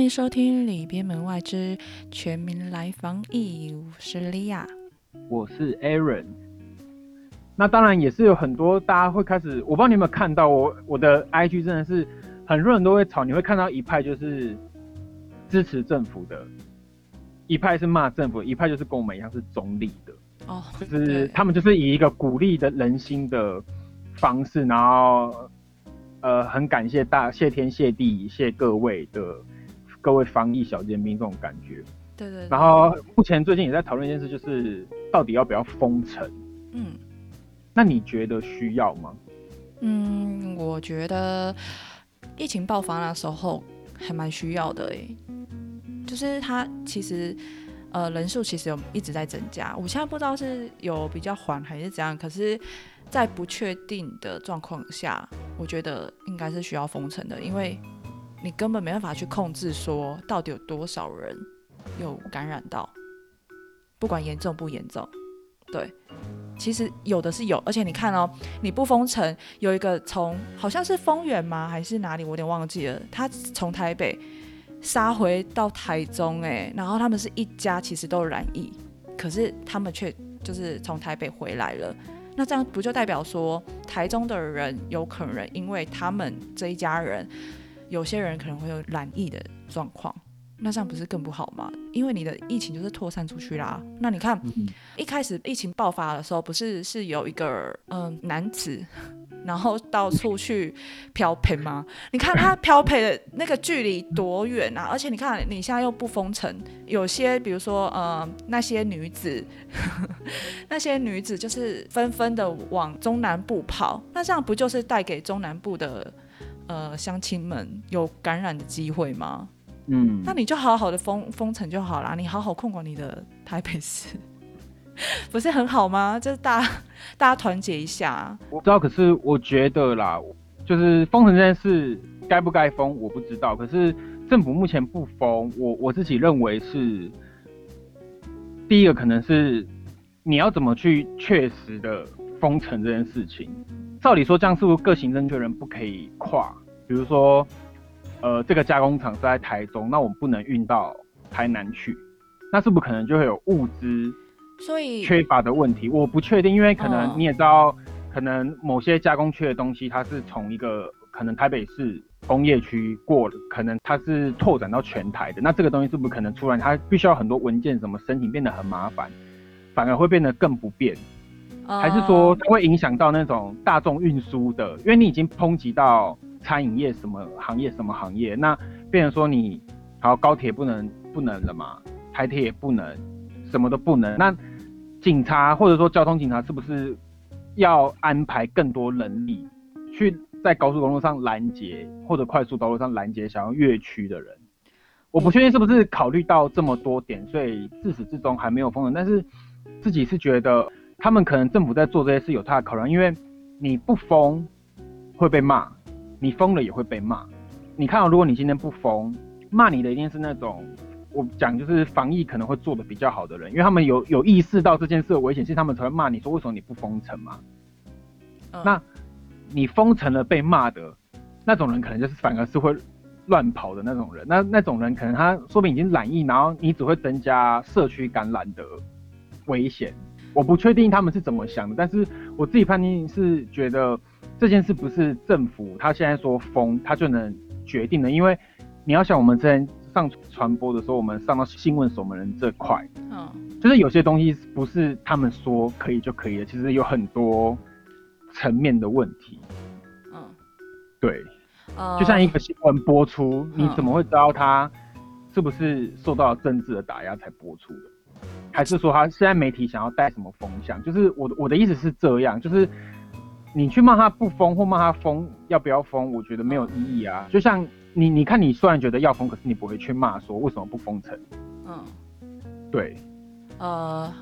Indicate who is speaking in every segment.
Speaker 1: 欢迎收听《里边门外之全民来防疫》，我是莉亚，
Speaker 2: 我是 Aaron。那当然也是有很多大家会开始，我不知道你有没有看到我我的 IG 真的是很多人都会吵，你会看到一派就是支持政府的，一派是骂政府，一派就是跟我们一样是中立的。
Speaker 1: 哦，
Speaker 2: 就是他们就是以一个鼓励的人心的方式，然后呃很感谢大谢天谢地谢各位的各位防疫小尖兵这种感觉。
Speaker 1: 对对。
Speaker 2: 然后目前最近也在讨论一件事，就是到底要不要封城？嗯。那你觉得需要吗？
Speaker 1: 嗯，我觉得疫情爆发那时候还蛮需要的诶，就是它其实。呃，人数其实有一直在增加，我现在不知道是有比较缓还是怎样，可是，在不确定的状况下，我觉得应该是需要封城的，因为你根本没办法去控制说到底有多少人有感染到，不管严重不严重，对，其实有的是有，而且你看哦，你不封城，有一个从好像是丰原吗，还是哪里，我有点忘记了，他从台北。杀回到台中哎，然后他们是一家，其实都染疫，可是他们却就是从台北回来了。那这样不就代表说，台中的人有可能因为他们这一家人，有些人可能会有染疫的状况，那这样不是更不好吗？因为你的疫情就是扩散出去啦。那你看，一开始疫情爆发的时候，不是是有一个嗯男子。然后到处去漂配吗？你看他漂配的那个距离多远啊！而且你看你现在又不封城，有些比如说呃那些女子，那些女子就是纷纷的往中南部跑，那这样不就是带给中南部的呃乡亲们有感染的机会吗？嗯，那你就好好的封封城就好啦，你好好控管你的台北市。不是很好吗？就是大家大家团结一下。
Speaker 2: 我知道，可是我觉得啦，就是封城这件事该不该封，我不知道。可是政府目前不封，我我自己认为是第一个，可能是你要怎么去确实的封城这件事情。照理说，这样是不是各行政确人不可以跨？比如说，呃，这个加工厂是在台中，那我们不能运到台南去，那是不是可能就会有物资？
Speaker 1: 所以
Speaker 2: 缺乏的问题，我不确定，因为可能你也知道，可能某些加工区的东西，它是从一个可能台北市工业区过，可能它是拓展到全台的，那这个东西是不是可能突然，它必须要很多文件什么申请变得很麻烦，反而会变得更不便，还是说它会影响到那种大众运输的？因为你已经抨击到餐饮业什么行业什么行业，那变成说你好高铁不能不能了嘛，台铁也不能，什么都不能，那。警察或者说交通警察是不是要安排更多人力去在高速公路上拦截或者快速道路上拦截想要越区的人？我不确定是不是考虑到这么多点，所以自始至终还没有封城。但是自己是觉得他们可能政府在做这些事有他的考量，因为你不封会被骂，你疯了也会被骂。你看，如果你今天不疯，骂你的一定是那种。我讲就是防疫可能会做的比较好的人，因为他们有有意识到这件事的危险性，他们才会骂你说为什么你不封城嘛？那你封城了被骂的那种人，可能就是反而是会乱跑的那种人。那那种人可能他说不定已经染疫，然后你只会增加社区感染的危险。我不确定他们是怎么想的，但是我自己判定是觉得这件事不是政府他现在说封他就能决定的，因为你要想我们之前。上传播的时候，我们上到新闻守门人这块，嗯，就是有些东西不是他们说可以就可以的，其实有很多层面的问题，嗯，对，就像一个新闻播出，你怎么会知道他是不是受到政治的打压才播出的？还是说他现在媒体想要带什么风向？就是我我的意思是这样，就是你去骂他不疯或骂他疯要不要疯，我觉得没有意义啊，就像。你你看，你虽然觉得要疯，可是你不会去骂说为什么不封城。嗯，对。
Speaker 1: 呃，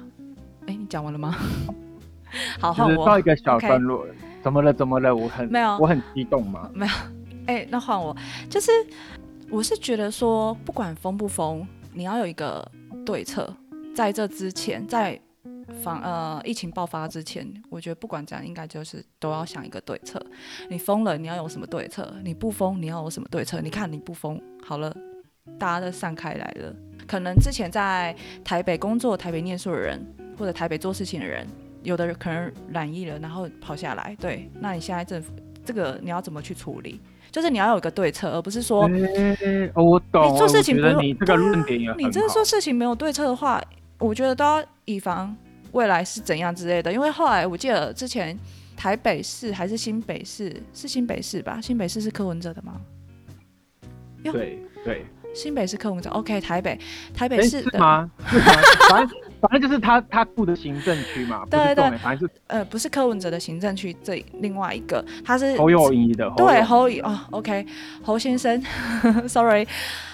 Speaker 1: 哎，你讲完了吗？好，
Speaker 2: 就是到一个小段落。怎么了？怎么了？我很
Speaker 1: 没有，
Speaker 2: 我很激动吗？
Speaker 1: 没有。哎，那换我，就是我是觉得说，不管封不封，你要有一个对策，在这之前，在。防呃疫情爆发之前，我觉得不管怎样，应该就是都要想一个对策。你封了，你要有什么对策？你不封，你要有什么对策？你看你不封好了，大家都散开来了。可能之前在台北工作、台北念书的人，或者台北做事情的人，有的人可能染疫了，然后跑下来。对，那你现在政府这个你要怎么去处理？就是你要有一个对策，而不是说，
Speaker 2: 哦，我懂。
Speaker 1: 你做事情不用
Speaker 2: 你这个论点也
Speaker 1: 你这个做事情没有对策的话，我觉得都要以防未来是怎样之类的。因为后来我记得之前台北市还是新北市，是新北市吧？新北市是柯文哲的吗？
Speaker 2: 对对。
Speaker 1: 新北市柯文哲，OK，台北，台北市
Speaker 2: 的反正就是他他住的行政区嘛，对对，反正是
Speaker 1: 呃不是柯文哲的行政区，这另外一个他是
Speaker 2: 侯友谊的，
Speaker 1: 对侯友哦，OK，侯先生，Sorry，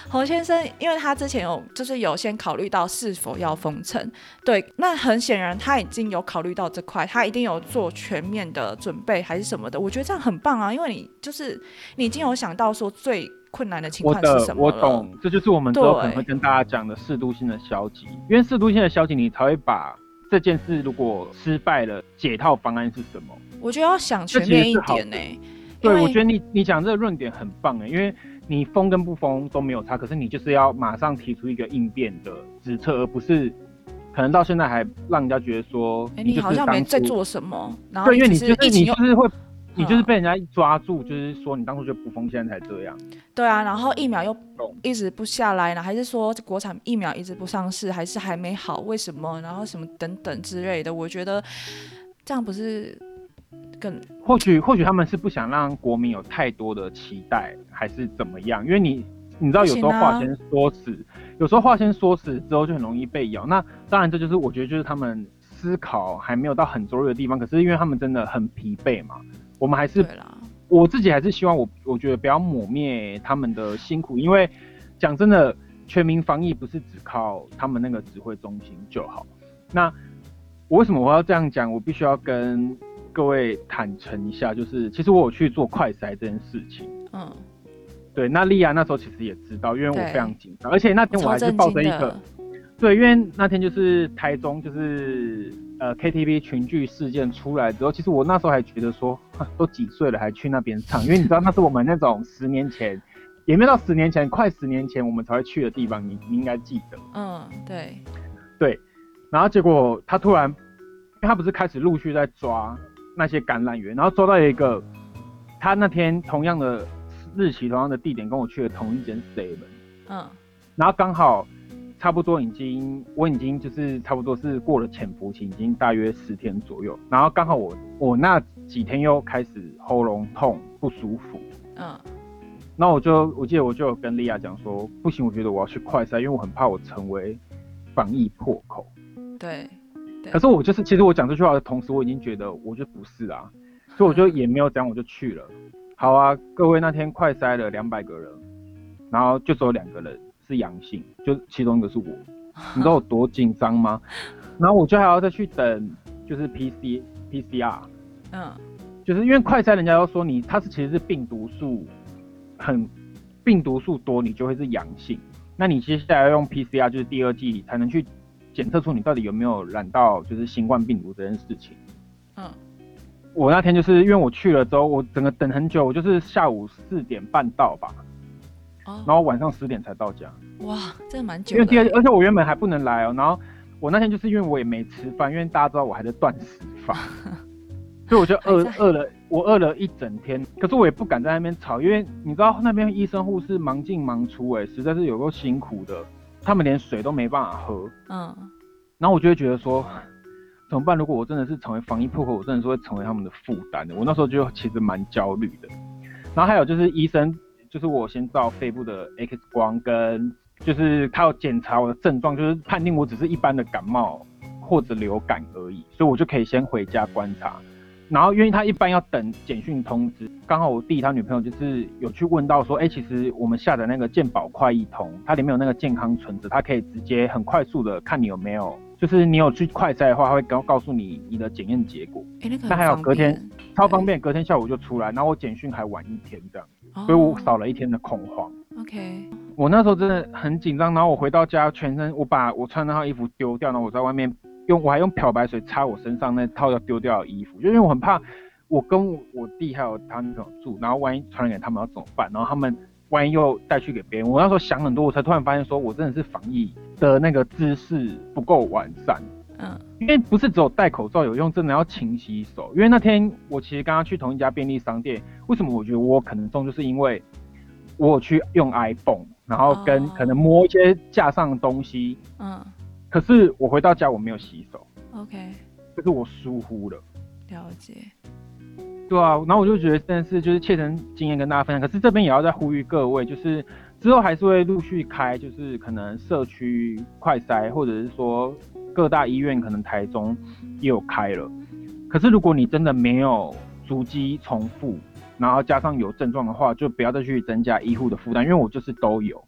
Speaker 1: 侯先生，因为他之前有就是有先考虑到是否要封城，对，那很显然他已经有考虑到这块，他一定有做全面的准备还是什么的，我觉得这样很棒啊，因为你就是你已经有想到说最。困难的情况是什
Speaker 2: 么？我懂，这就是我们之后可能会跟大家讲的适度性的消极，因为适度性的消极，你才会把这件事如果失败了，解套方案是什么？
Speaker 1: 我觉得要想全面一点呢。
Speaker 2: 对，我觉得你你讲这个论点很棒哎，因为你封跟不封都没有差，可是你就是要马上提出一个应变的指策，而不是可能到现在还让人家觉得说，
Speaker 1: 你好像没在做什么。
Speaker 2: 对，因为你就是你就是会。你就是被人家抓住，就是说你当初就不封，现在才这样。
Speaker 1: 对啊，然后疫苗又一直不下来呢，还是说国产疫苗一直不上市，还是还没好？为什么？然后什么等等之类的，我觉得这样不是更
Speaker 2: 或许或许他们是不想让国民有太多的期待，还是怎么样？因为你你知道有时候话先说死，有时候话先说死之后就很容易被咬。那当然这就是我觉得就是他们思考还没有到很周日的地方，可是因为他们真的很疲惫嘛。我们还是，我自己还是希望我，我觉得不要抹灭他们的辛苦，因为讲真的，全民防疫不是只靠他们那个指挥中心就好。那我为什么我要这样讲？我必须要跟各位坦诚一下，就是其实我有去做快筛这件事情。嗯，对。那莉亚那时候其实也知道，因为我非常紧张，而且那天我还是抱着一个，对，因为那天就是台中就是。呃，KTV 群聚事件出来之后，其实我那时候还觉得说，都几岁了还去那边唱，因为你知道那是我们那种十年前，也没到十年前，快十年前我们才会去的地方，你你应该记得。
Speaker 1: 嗯，对，
Speaker 2: 对。然后结果他突然，因为他不是开始陆续在抓那些感染源，然后抓到一个，他那天同样的日期、同样的地点跟我去的同一间 seven。嗯。然后刚好。差不多已经，我已经就是差不多是过了潜伏期，已经大约十天左右。然后刚好我我那几天又开始喉咙痛不舒服，嗯，那我就我记得我就跟莉亚讲说，不行，我觉得我要去快筛，因为我很怕我成为防疫破口。
Speaker 1: 对，
Speaker 2: 可是我就是其实我讲这句话的同时，我已经觉得我就不是啊，所以我就也没有讲，我就去了。好啊，各位那天快筛了两百个人，然后就只有两个人。是阳性，就其中一个是我，你知道我多紧张吗？然后我就还要再去等，就是 P C P C R，嗯，就是因为快筛人家都说你它是其实是病毒数很病毒数多，你就会是阳性。那你接下来要用 P C R，就是第二季才能去检测出你到底有没有染到就是新冠病毒这件事情。嗯，我那天就是因为我去了之后，我整个等很久，我就是下午四点半到吧。然后晚上十点才到家，
Speaker 1: 哇，真的蛮久。因为
Speaker 2: 第二，而且我原本还不能来哦。然后我那天就是因为我也没吃饭，因为大家知道我还在断食法，所以我就饿饿了，我饿了一整天。可是我也不敢在那边吵，因为你知道那边医生护士忙进忙出，哎，实在是有够辛苦的。他们连水都没办法喝。嗯。然后我就会觉得说，怎么办？如果我真的是成为防疫破口，我真的是会成为他们的负担的。我那时候就其实蛮焦虑的。然后还有就是医生。就是我先照肺部的 X 光，跟就是他要检查我的症状，就是判定我只是一般的感冒或者流感而已，所以我就可以先回家观察。然后因为他一般要等简讯通知，刚好我弟他女朋友就是有去问到说，哎，其实我们下载那个健保快易通，它里面有那个健康存折，它可以直接很快速的看你有没有，就是你有去快筛的话，他会告告诉你你的检验结果。
Speaker 1: 哎，那个
Speaker 2: 那还有隔天超方便，隔天下午就出来，然后我简讯还晚一天这样。所以我少了一天的恐慌。
Speaker 1: OK，
Speaker 2: 我那时候真的很紧张，然后我回到家，全身我把我穿那套衣服丢掉，然后我在外面用我还用漂白水擦我身上那套要丢掉的衣服，就因为我很怕我跟我弟还有他女朋友住，然后万一传染给他们要怎么办？然后他们万一又带去给别人，我那时候想很多，我才突然发现说，我真的是防疫的那个知识不够完善。嗯，因为不是只有戴口罩有用，真的要勤洗手。因为那天我其实刚刚去同一家便利商店，为什么我觉得我可能中，就是因为我有去用 iPhone，然后跟可能摸一些架上的东西。嗯，可是我回到家我没有洗手。
Speaker 1: OK，
Speaker 2: 这是我疏忽了。
Speaker 1: 了解。
Speaker 2: 对啊，然后我就觉得真的是就是切身经验跟大家分享。可是这边也要再呼吁各位，就是之后还是会陆续开，就是可能社区快筛，或者是说。各大医院可能台中也有开了，可是如果你真的没有足迹重复，然后加上有症状的话，就不要再去增加医护的负担，因为我就是都有。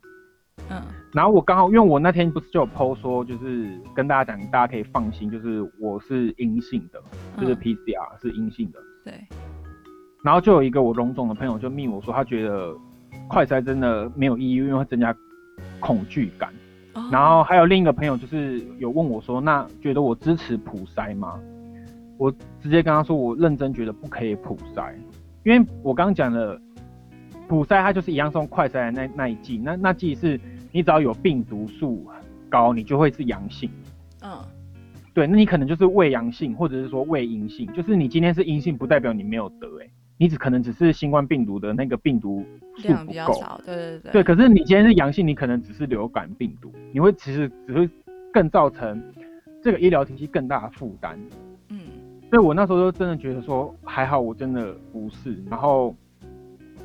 Speaker 2: 嗯，然后我刚好因为我那天不是就有 PO 说，就是跟大家讲，大家可以放心，就是我是阴性的，就是 PCR 是阴性的。
Speaker 1: 对。
Speaker 2: 然后就有一个我龙总的朋友就密我说，他觉得快筛真的没有意义，因为会增加恐惧感。然后还有另一个朋友，就是有问我说：“那觉得我支持普筛吗？”我直接跟他说：“我认真觉得不可以普筛，因为我刚刚讲的普筛，它就是一样送快筛的那那一季，那那季是你只要有病毒数高，你就会是阳性。嗯，对，那你可能就是未阳性，或者是说未阴性，就是你今天是阴性，不代表你没有得，哎。”你只可能只是新冠病毒的那个病毒数不够，
Speaker 1: 对对对。
Speaker 2: 对，可是你今天是阳性，你可能只是流感病毒，你会其实只会更造成这个医疗体系更大的负担。嗯，所以我那时候就真的觉得说还好，我真的不是。然后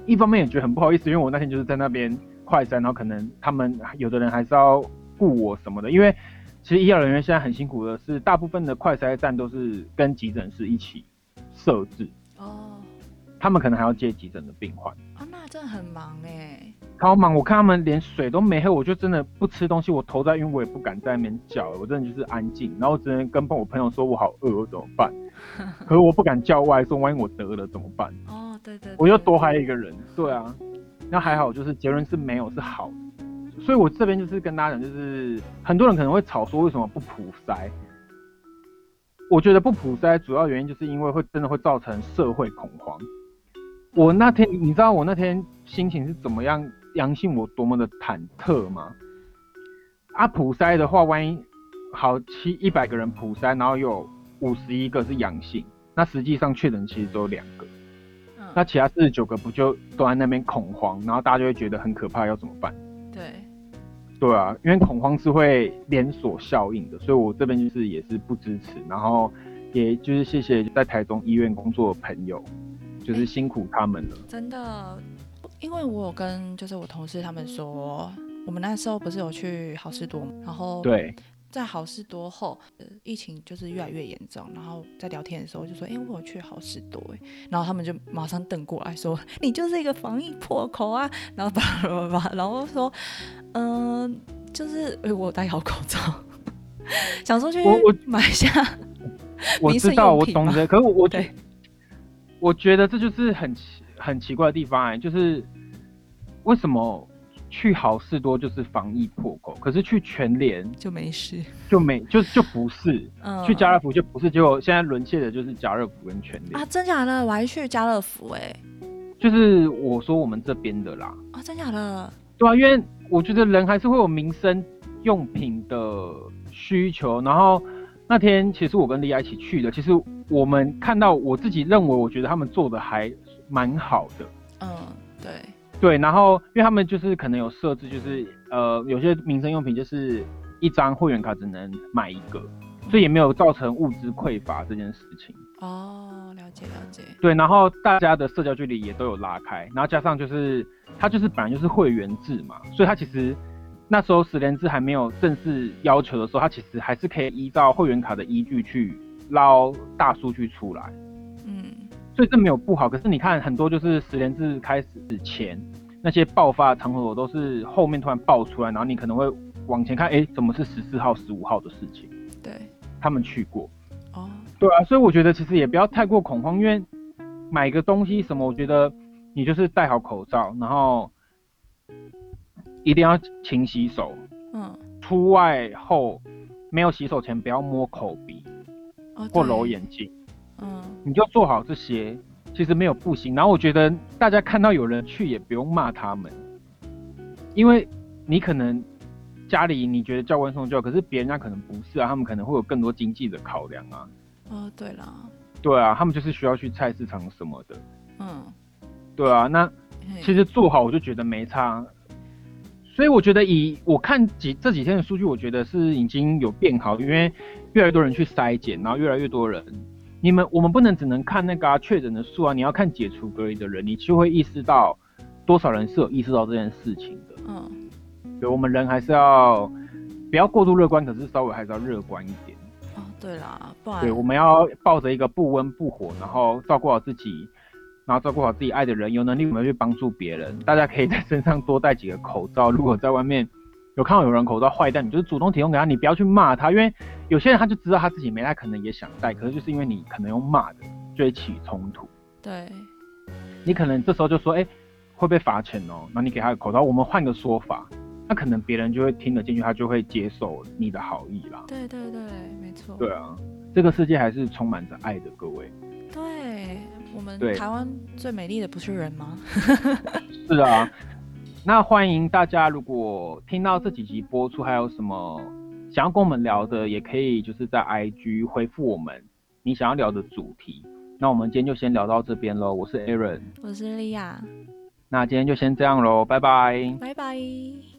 Speaker 2: 一方面也觉得很不好意思，因为我那天就是在那边快筛，然后可能他们有的人还是要雇我什么的，因为其实医疗人员现在很辛苦的是，大部分的快筛站都是跟急诊室一起设置。哦。他们可能还要接急诊的病患
Speaker 1: 啊，那真的很忙哎，
Speaker 2: 超忙！我看他们连水都没喝，我就真的不吃东西，我头在晕，我也不敢在那边叫，我真的就是安静，然后只能跟我朋友说我好饿，我怎么办？可是我不敢叫外送，万一我得了怎么办？
Speaker 1: 哦，对对，
Speaker 2: 我又多害一个人，对啊，那还好，就是结论是没有是好的，所以我这边就是跟大家讲，就是很多人可能会吵说为什么不普筛？我觉得不普筛主要原因就是因为会真的会造成社会恐慌。我那天，你知道我那天心情是怎么样？阳性我多么的忐忑吗？啊，普筛的话，万一好七一百个人普筛，然后有五十一个是阳性，那实际上确诊其实只有两个，那其他四十九个不就都在那边恐慌，然后大家就会觉得很可怕，要怎么办？
Speaker 1: 对，
Speaker 2: 对啊，因为恐慌是会连锁效应的，所以我这边就是也是不支持，然后也就是谢谢在台中医院工作的朋友。就是辛苦他们了，
Speaker 1: 真的，因为我有跟就是我同事他们说，我们那时候不是有去好事多，然后
Speaker 2: 对，
Speaker 1: 在好事多后，呃，疫情就是越来越严重，然后在聊天的时候就说，哎，我去好事多，哎，然后他们就马上瞪过来说，你就是一个防疫破口啊，然后叭叭叭，然后说，嗯，就是哎，我戴好口罩，想说去我我买下，
Speaker 2: 我知道我懂得，可是我我对。我觉得这就是很奇很奇怪的地方哎，就是为什么去好事多就是防疫破口，可是去全联
Speaker 1: 就没事，
Speaker 2: 就没就就不是，嗯去家乐福就不是，结果现在沦陷的就是家乐福跟全联
Speaker 1: 啊，真假的？我还去家乐福哎，
Speaker 2: 就是我说我们这边的啦
Speaker 1: 啊，真假的？
Speaker 2: 对啊，因为我觉得人还是会有民生用品的需求，然后。那天其实我跟莉亚一起去的，其实我们看到我自己认为，我觉得他们做的还蛮好的。
Speaker 1: 嗯，对，
Speaker 2: 对。然后因为他们就是可能有设置，就是呃有些民生用品就是一张会员卡只能买一个，所以也没有造成物资匮乏这件事情。
Speaker 1: 哦，了解了解。
Speaker 2: 对，然后大家的社交距离也都有拉开，然后加上就是它就是本来就是会员制嘛，所以它其实。那时候十连制还没有正式要求的时候，它其实还是可以依照会员卡的依据去捞大数据出来。嗯，所以这没有不好。可是你看很多就是十连制开始前那些爆发场合，都是后面突然爆出来，然后你可能会往前看，哎，怎么是十四号、十五号的事情？
Speaker 1: 对，
Speaker 2: 他们去过。哦，对啊，所以我觉得其实也不要太过恐慌，因为买个东西什么，我觉得你就是戴好口罩，然后。一定要勤洗手。嗯。出外后没有洗手前不要摸口鼻，或揉眼睛。嗯。你就做好这些，其实没有不行。然后我觉得大家看到有人去也不用骂他们，因为你可能家里你觉得教官送教，可是别人家可能不是啊，他们可能会有更多经济的考量啊。
Speaker 1: 哦，对了，
Speaker 2: 对啊，他们就是需要去菜市场什么的。
Speaker 1: 嗯，
Speaker 2: 对啊，那其实做好我就觉得没差。所以我觉得以我看几这几天的数据，我觉得是已经有变好，因为越来越多人去筛检，然后越来越多人。你们我们不能只能看那个确诊的数啊，你要看解除隔离的人，你就会意识到多少人是有意识到这件事情的。嗯，对，我们人还是要不要过度乐观，可是稍微还是要乐观一点。
Speaker 1: 哦，对啦，不然
Speaker 2: 对，我们要抱着一个不温不火，然后照顾好自己，然后照顾好自己爱的人，有能力我们去帮助别人。大家可以在身上多带几个口罩，如果在外面。有看到有人口罩坏掉，你就是主动提供给他，你不要去骂他，因为有些人他就知道他自己没戴，可能也想戴，可是就是因为你可能用骂的，就会起冲突。
Speaker 1: 对，
Speaker 2: 你可能这时候就说，哎，会被罚钱哦，那你给他个口罩，我们换个说法，那可能别人就会听得进去，他就会接受你的好意啦。
Speaker 1: 对对对，没错。
Speaker 2: 对啊，这个世界还是充满着爱的，各位。
Speaker 1: 对我们台湾最美丽的不是人吗？
Speaker 2: 是啊。那欢迎大家，如果听到这几集播出，还有什么想要跟我们聊的，也可以就是在 IG 回复我们你想要聊的主题。那我们今天就先聊到这边喽。我是 Aaron，
Speaker 1: 我是莉亚。
Speaker 2: 那今天就先这样喽，拜拜，
Speaker 1: 拜拜。